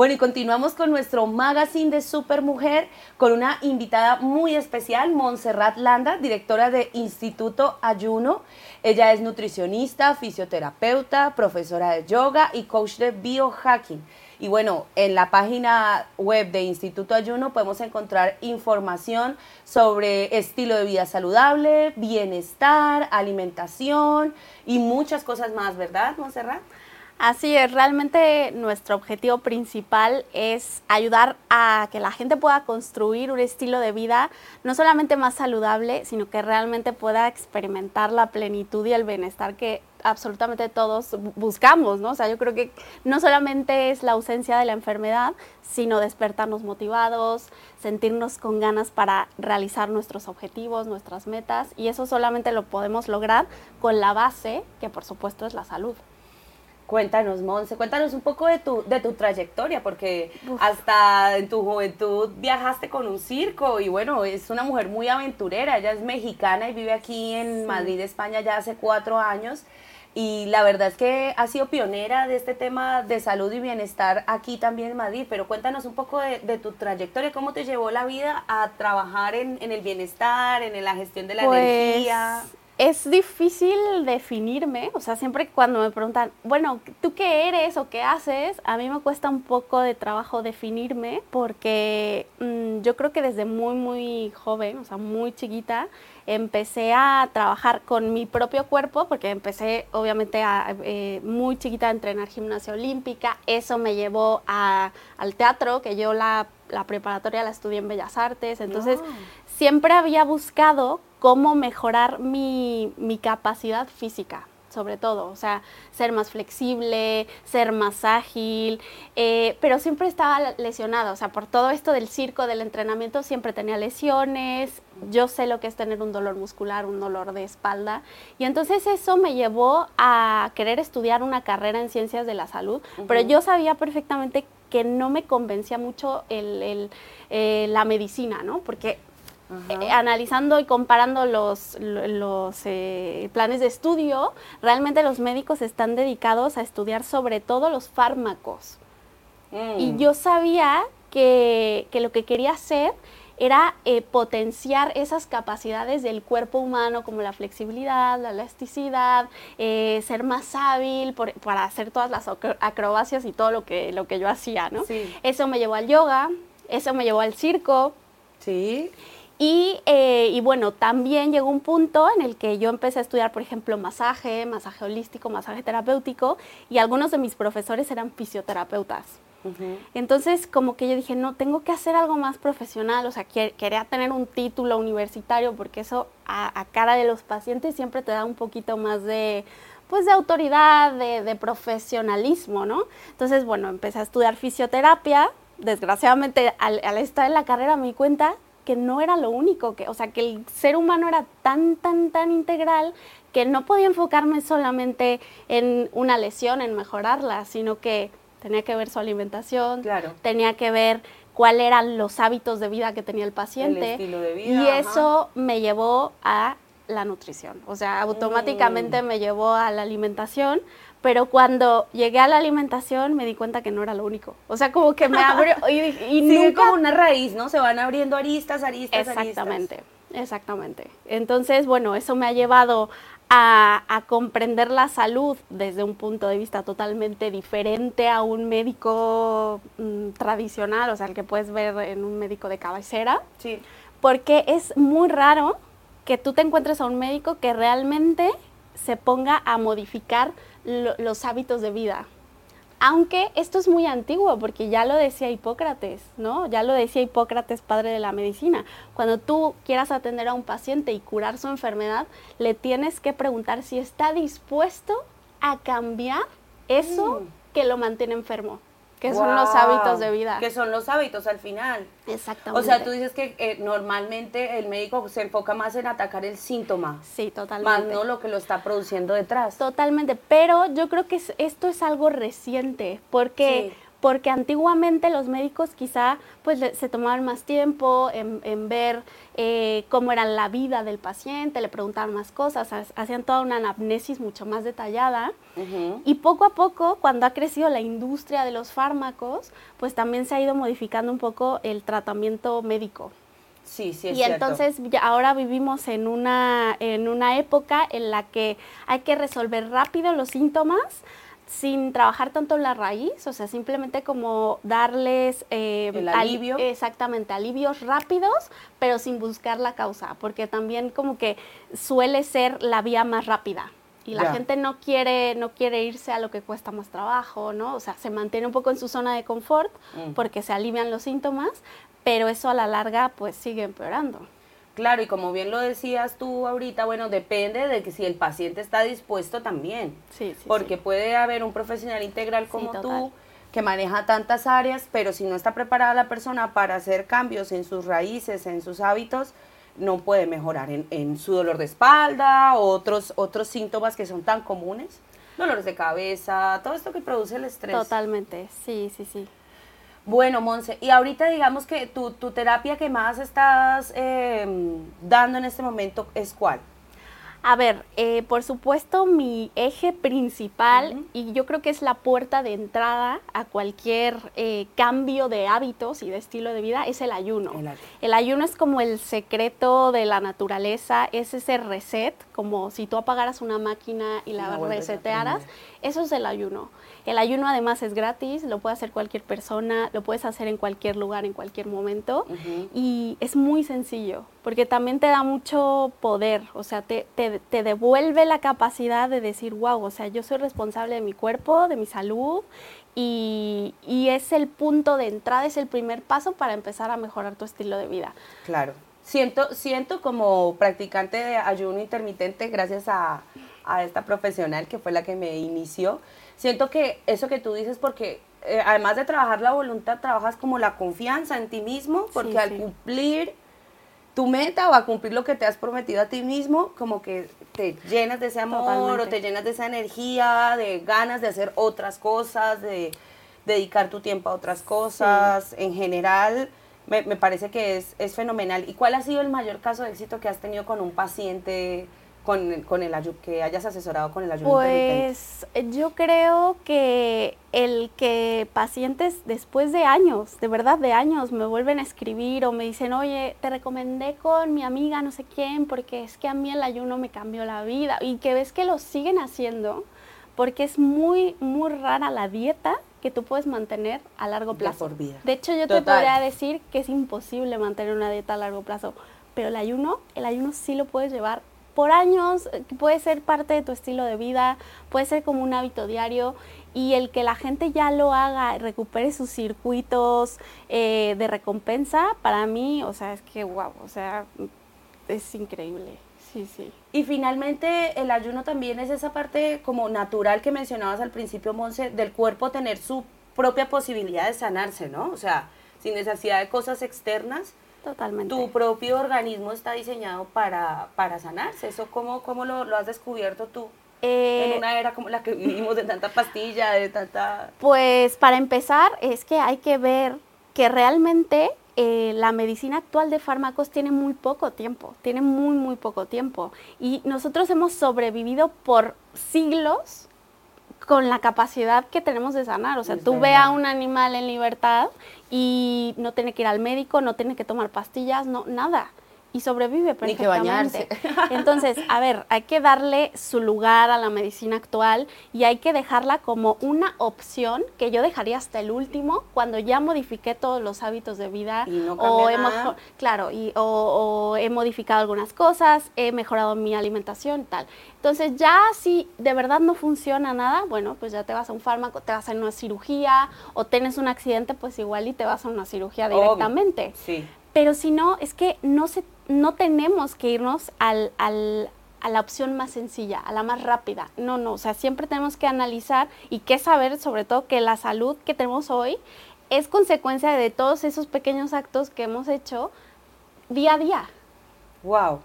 Bueno, y continuamos con nuestro magazine de Supermujer con una invitada muy especial, Montserrat Landa, directora de Instituto Ayuno. Ella es nutricionista, fisioterapeuta, profesora de yoga y coach de biohacking. Y bueno, en la página web de Instituto Ayuno podemos encontrar información sobre estilo de vida saludable, bienestar, alimentación y muchas cosas más, ¿verdad, Montserrat? Así es, realmente nuestro objetivo principal es ayudar a que la gente pueda construir un estilo de vida no solamente más saludable, sino que realmente pueda experimentar la plenitud y el bienestar que absolutamente todos buscamos, ¿no? O sea, yo creo que no solamente es la ausencia de la enfermedad, sino despertarnos motivados, sentirnos con ganas para realizar nuestros objetivos, nuestras metas, y eso solamente lo podemos lograr con la base, que por supuesto es la salud. Cuéntanos, Monse, cuéntanos un poco de tu, de tu trayectoria, porque hasta en tu juventud viajaste con un circo y bueno, es una mujer muy aventurera, ella es mexicana y vive aquí en Madrid, España ya hace cuatro años. Y la verdad es que ha sido pionera de este tema de salud y bienestar aquí también en Madrid, pero cuéntanos un poco de, tu trayectoria, cómo te llevó la vida a trabajar en, en el bienestar, en la gestión de la pues, energía es difícil definirme, o sea, siempre cuando me preguntan, bueno, ¿tú qué eres o qué haces? A mí me cuesta un poco de trabajo definirme porque mm, yo creo que desde muy, muy joven, o sea, muy chiquita, empecé a trabajar con mi propio cuerpo, porque empecé obviamente a, eh, muy chiquita a entrenar gimnasia olímpica, eso me llevó al teatro, que yo la, preparatoria la estudié en Bellas Artes, entonces ah. siempre había buscado cómo mejorar mi, capacidad física sobre todo, o sea, ser más flexible, ser más ágil, eh, pero siempre estaba lesionada, o sea, por todo esto del circo, del entrenamiento, siempre tenía lesiones, yo sé lo que es tener un dolor muscular, un dolor de espalda, y entonces eso me llevó a querer estudiar una carrera en ciencias de la salud, pero yo sabía perfectamente que no me convencía mucho el, eh, la medicina, ¿no? Porque eh, analizando y comparando los, los eh, planes de estudio, realmente los médicos están dedicados a estudiar sobre todo los fármacos. Y mm. yo sabía que, lo que quería hacer era eh, potenciar esas capacidades del cuerpo humano como la flexibilidad, la elasticidad, ser más hábil para hacer todas las acrobacias y todo lo que, lo que yo hacía, ¿no? Eso me llevó al yoga, eso me llevó al circo. Sí. Eh, y, bueno, también llegó un punto en el que yo empecé a estudiar, por ejemplo, masaje, masaje holístico, masaje terapéutico, y algunos de mis profesores eran fisioterapeutas. Entonces, como que yo dije, no, tengo que hacer algo más profesional, o sea, quería tener un título universitario, porque eso a, cara de los pacientes siempre te da un poquito más de, pues, de autoridad, de, de profesionalismo, ¿no? Entonces, bueno, empecé a estudiar fisioterapia. Desgraciadamente, al, al estar en la carrera me di cuenta que no era lo único, que, o sea, que el ser humano era tan, tan, tan integral que no podía enfocarme solamente en una lesión, en mejorarla, sino que tenía que ver su alimentación, tenía que ver cuáles eran los hábitos de vida que tenía el paciente. y eso me llevó a la nutrición. O sea, automáticamente mm. me llevó a la alimentación pero cuando llegué a la alimentación me di cuenta que no era lo único. O sea, como que me abrió y, y nunca... como una raíz, ¿no? Se van abriendo aristas, aristas, exactamente, Exactamente. Entonces, bueno, eso me ha llevado a, comprender la salud desde un punto de vista totalmente diferente a un médico mm, tradicional, o sea, el que puedes ver en un médico de cabecera. Sí. Porque es muy raro que tú te encuentres a un médico que realmente se ponga a modificar los hábitos de vida. Aunque esto es muy antiguo, porque ya lo decía Hipócrates, ¿no? Ya lo decía Hipócrates, padre de la medicina. Cuando tú quieras atender a un paciente y curar su enfermedad, le tienes que preguntar si está dispuesto a cambiar eso mm. que lo mantiene enfermo que son los hábitos de vida. Que son los hábitos al final. Exactamente. O sea, tú dices que eh, normalmente el médico se enfoca más en atacar el síntoma. Sí, totalmente. Más no lo que lo está produciendo detrás. Totalmente, pero yo creo que esto es algo reciente, porque porque antiguamente los médicos quizá pues se tomaban más tiempo en, ver eh, cómo era la vida del paciente, le preguntaban más cosas, hacían toda una anamnesis mucho más detallada. Y poco a poco cuando ha crecido la industria de los fármacos pues también se ha ido modificando un poco el tratamiento médico. Sí, sí, es y entonces ahora vivimos en una, en una época en la que hay que resolver rápido los síntomas, sin trabajar tanto en la raíz, o sea, simplemente como darles... Eh, El alivio. exactamente, alivios rápidos, pero sin buscar la causa, porque también como que suele ser la vía más rápida. Y la gente no quiere, no quiere irse a lo que cuesta más trabajo, ¿no? O sea, se mantiene un poco en su zona de confort mm. porque se alivian los síntomas, pero eso a la larga pues sigue empeorando. Claro, y como bien lo decías tú ahorita, bueno, depende de que si el paciente está dispuesto también. Sí, sí. Porque puede haber un profesional integral como tú que maneja tantas áreas, pero si no está preparada la persona para hacer cambios en sus raíces, en sus hábitos, no puede mejorar en, en su dolor de espalda, o otros, otros síntomas que son tan comunes, dolores de cabeza, todo esto que produce el estrés. Totalmente, sí, sí, sí. Bueno, Monse, y ahorita digamos que tu, tu terapia que más estás em, dando en este momento es cuál? A ver, eh, por supuesto mi eje principal y yo creo que es la puerta de entrada a cualquier eh, cambio de hábitos y de estilo de vida es el ayuno. el ayuno. es como el secreto de la naturaleza, es ese reset, como si tú apagaras una máquina y la resetearas, eso es el ayuno. El ayuno además es gratis, lo puede hacer cualquier persona, lo puedes hacer en cualquier lugar, en cualquier momento. Y es muy sencillo, porque también te da mucho poder, o sea, te, te, devuelve la capacidad de decir, wow, o sea, yo soy responsable de mi cuerpo, de mi salud. Y, y es el punto de entrada, es el primer paso para empezar a mejorar tu estilo de vida. Claro. Siento, siento como practicante de ayuno intermitente, gracias a, a esta profesional que fue la que me inició, siento que eso que tú dices, porque eh, además de trabajar la voluntad, trabajas como la confianza en ti mismo, porque al cumplir tu meta o a cumplir lo que te has prometido a ti mismo, como que te llenas de ese amor o te llenas de esa energía, de ganas de hacer otras cosas, de dedicar tu tiempo a otras cosas. En general, me, me, parece que es, es fenomenal. ¿Y cuál ha sido el mayor caso de éxito que has tenido con un paciente? Con, con el que hayas asesorado con el ayuno Pues yo creo que el que pacientes después de años, de verdad de años, me vuelven a escribir o me dicen, oye, te recomendé con mi amiga no sé quién porque es que a mí el ayuno me cambió la vida y que ves que lo siguen haciendo porque es muy, muy rara la dieta que tú puedes mantener a largo plazo. De, por vida. de hecho, yo te podría decir que es imposible mantener una dieta a largo plazo, pero el ayuno, el ayuno sí lo puedes llevar por años, eh, puede ser parte de tu estilo de vida, puede ser como un hábito diario y el que la gente ya lo haga, recupere sus circuitos eh, de recompensa, para mí, o sea, es que wow, o sea, es increíble. Sí, sí. Y finalmente el ayuno también es esa parte como natural que mencionabas al principio, Monse, del cuerpo tener su propia posibilidad de sanarse, ¿no? O sea, sin necesidad de cosas externas, Totalmente. Tu propio organismo está diseñado para, para sanarse. ¿Eso cómo, cómo lo, lo has descubierto tú? en eh, una era como la que vivimos de tanta pastilla, de tanta... Pues para empezar es que hay que ver que realmente eh, la medicina actual de fármacos tiene muy poco tiempo, tiene muy, muy poco tiempo. Y nosotros hemos sobrevivido por siglos con la capacidad que tenemos de sanar. O sea, tú ve a un animal en libertad y no tiene que ir al médico, no tiene que tomar pastillas, no, nada y sobrevive perfectamente. Ni que bañarse. Entonces, a ver, hay que darle su lugar a la medicina actual y hay que dejarla como una opción que yo dejaría hasta el último cuando ya modifiqué todos los hábitos de vida o hemos claro, y o, he modificado algunas cosas, he mejorado mi alimentación y tal. Entonces, ya si de verdad no funciona nada, bueno, pues ya te vas a un fármaco, te vas a una cirugía o tienes un accidente, pues igual y te vas a una cirugía directamente. Sí. Pero si no, es que no, se, no tenemos que irnos al, al, a la opción más sencilla, a la más rápida. No, no, o sea, siempre tenemos que analizar y que saber sobre todo que la salud que tenemos hoy es consecuencia de todos esos pequeños actos que hemos hecho día a día. Wow.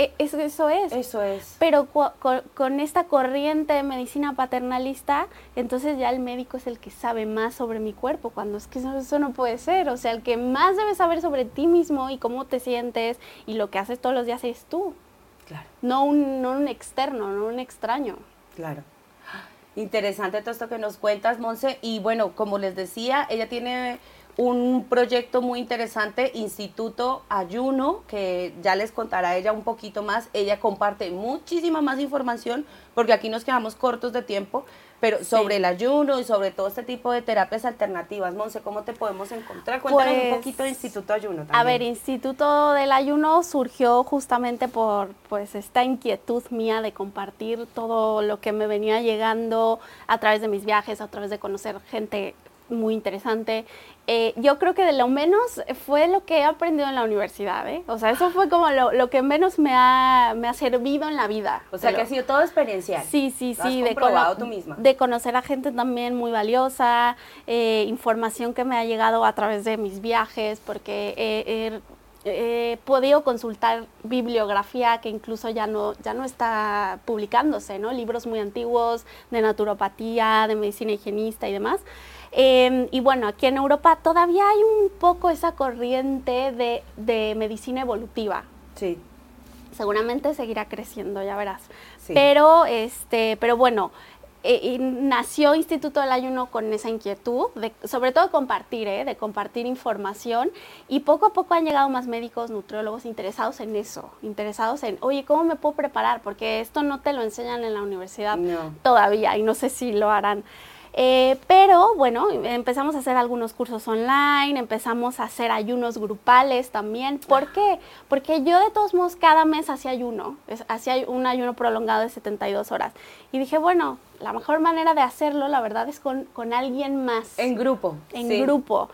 E, eso, eso es. Eso es. Pero con, esta corriente de medicina paternalista, entonces ya el médico es el que sabe más sobre mi cuerpo, cuando es que eso, no puede ser. O sea, el que más debe saber sobre ti mismo y cómo te sientes y lo que haces todos los días es tú. Claro. No un, no un externo, no un extraño. Claro. Interesante todo esto que nos cuentas, Monse. Y bueno, como les decía, ella tiene un proyecto muy interesante, Instituto Ayuno, que ya les contará ella un poquito más. Ella comparte muchísima más información, porque aquí nos quedamos cortos de tiempo, pero sobre el ayuno y sobre todo este tipo de terapias alternativas. Monse, ¿cómo te podemos encontrar? Cuéntanos un pues, poquito de Instituto Ayuno. También. A ver, Instituto del Ayuno surgió justamente por pues esta inquietud mía de compartir todo lo que me venía llegando a través de mis viajes, a través de conocer gente muy interesante. Eh, yo creo que de lo menos fue lo que he aprendido en la universidad, ¿eh? O sea, eso fue como lo, que menos me ha, me ha, servido en la vida. O sea, que ha sido todo experiencial. Sí, sí, sí. de comprobado tú misma. De conocer a gente también muy valiosa, eh, información que me ha llegado a través de mis viajes, porque he podido consultar bibliografía que incluso ya no, ya no está publicándose, ¿no? Libros muy antiguos de naturopatía, de medicina higienista y demás. Em, y bueno, aquí en Europa todavía hay un poco esa corriente de, medicina evolutiva. Sí. Seguramente seguirá creciendo, ya verás. Pero, este, pero bueno, eh, nació Instituto del Ayuno con esa inquietud, de, sobre todo compartir, ¿eh? de compartir información y poco a poco han llegado más médicos, nutriólogos interesados en eso, interesados en, oye, ¿cómo me puedo preparar? Porque esto no te lo enseñan en la universidad todavía y no sé si lo harán. Eh, pero bueno, empezamos a hacer algunos cursos online, empezamos a hacer ayunos grupales también. ¿Por qué? Porque yo de todos modos cada mes hacía ayuno, hacía un ayuno prolongado de 72 horas. Y dije, bueno, la mejor manera de hacerlo, la verdad, es con, con alguien más. En grupo. En grupo.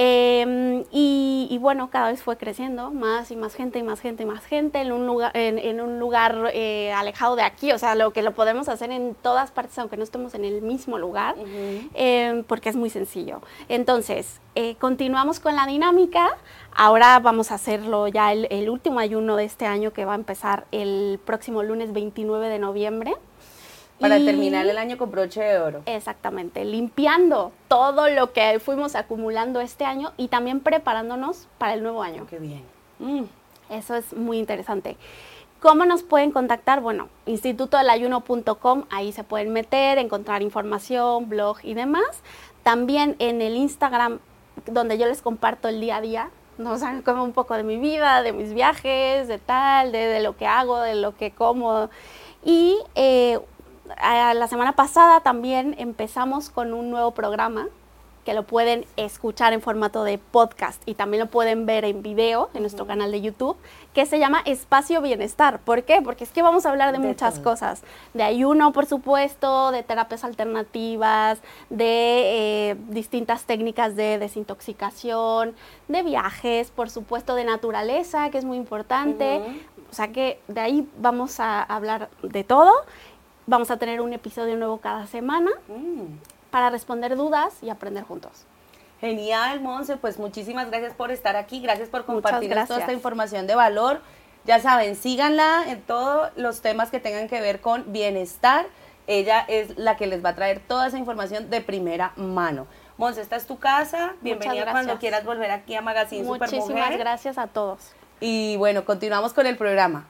Em, y, bueno, cada vez fue creciendo, más y más gente y más gente y más gente en un lugar, en, un lugar eh, alejado de aquí, o sea, lo que lo podemos hacer en todas partes, aunque no estemos en el mismo lugar, em, porque es muy sencillo. Entonces, eh, continuamos con la dinámica. Ahora vamos a hacerlo ya el, el último ayuno de este año que va a empezar el próximo lunes 29 de noviembre. Para terminar el año con broche de oro. Exactamente, limpiando todo lo que fuimos acumulando este año y también preparándonos para el nuevo año. Qué bien. Mm, eso es muy interesante. ¿Cómo nos pueden contactar? Bueno, institutodelayuno.com, ahí se pueden meter, encontrar información, blog y demás. También en el Instagram, donde yo les comparto el día a día, ¿no? o sea, como un poco de mi vida, de mis viajes, de tal, de, lo que hago, de lo que como. Y eh, la semana pasada también empezamos con un nuevo programa que lo pueden escuchar en formato de podcast y también lo pueden ver en video en nuestro canal de YouTube, que se llama Espacio Bienestar. ¿Por qué? Porque es que vamos a hablar de, muchas cosas. De ayuno, por supuesto, de terapias alternativas, de eh, distintas técnicas de desintoxicación, de viajes, por supuesto, de naturaleza, que es muy importante. O sea que de ahí vamos a hablar de todo Vamos a tener un episodio nuevo cada semana mm. para responder dudas y aprender juntos. Genial, Monse. Pues muchísimas gracias por estar aquí. Gracias por compartir toda esta información de valor. Ya saben, síganla en todos los temas que tengan que ver con bienestar. Ella es la que les va a traer toda esa información de primera mano. Monse, esta es tu casa. Bienvenida cuando quieras volver aquí a Magazine Muchísimas gracias a todos. Y bueno, continuamos con el programa.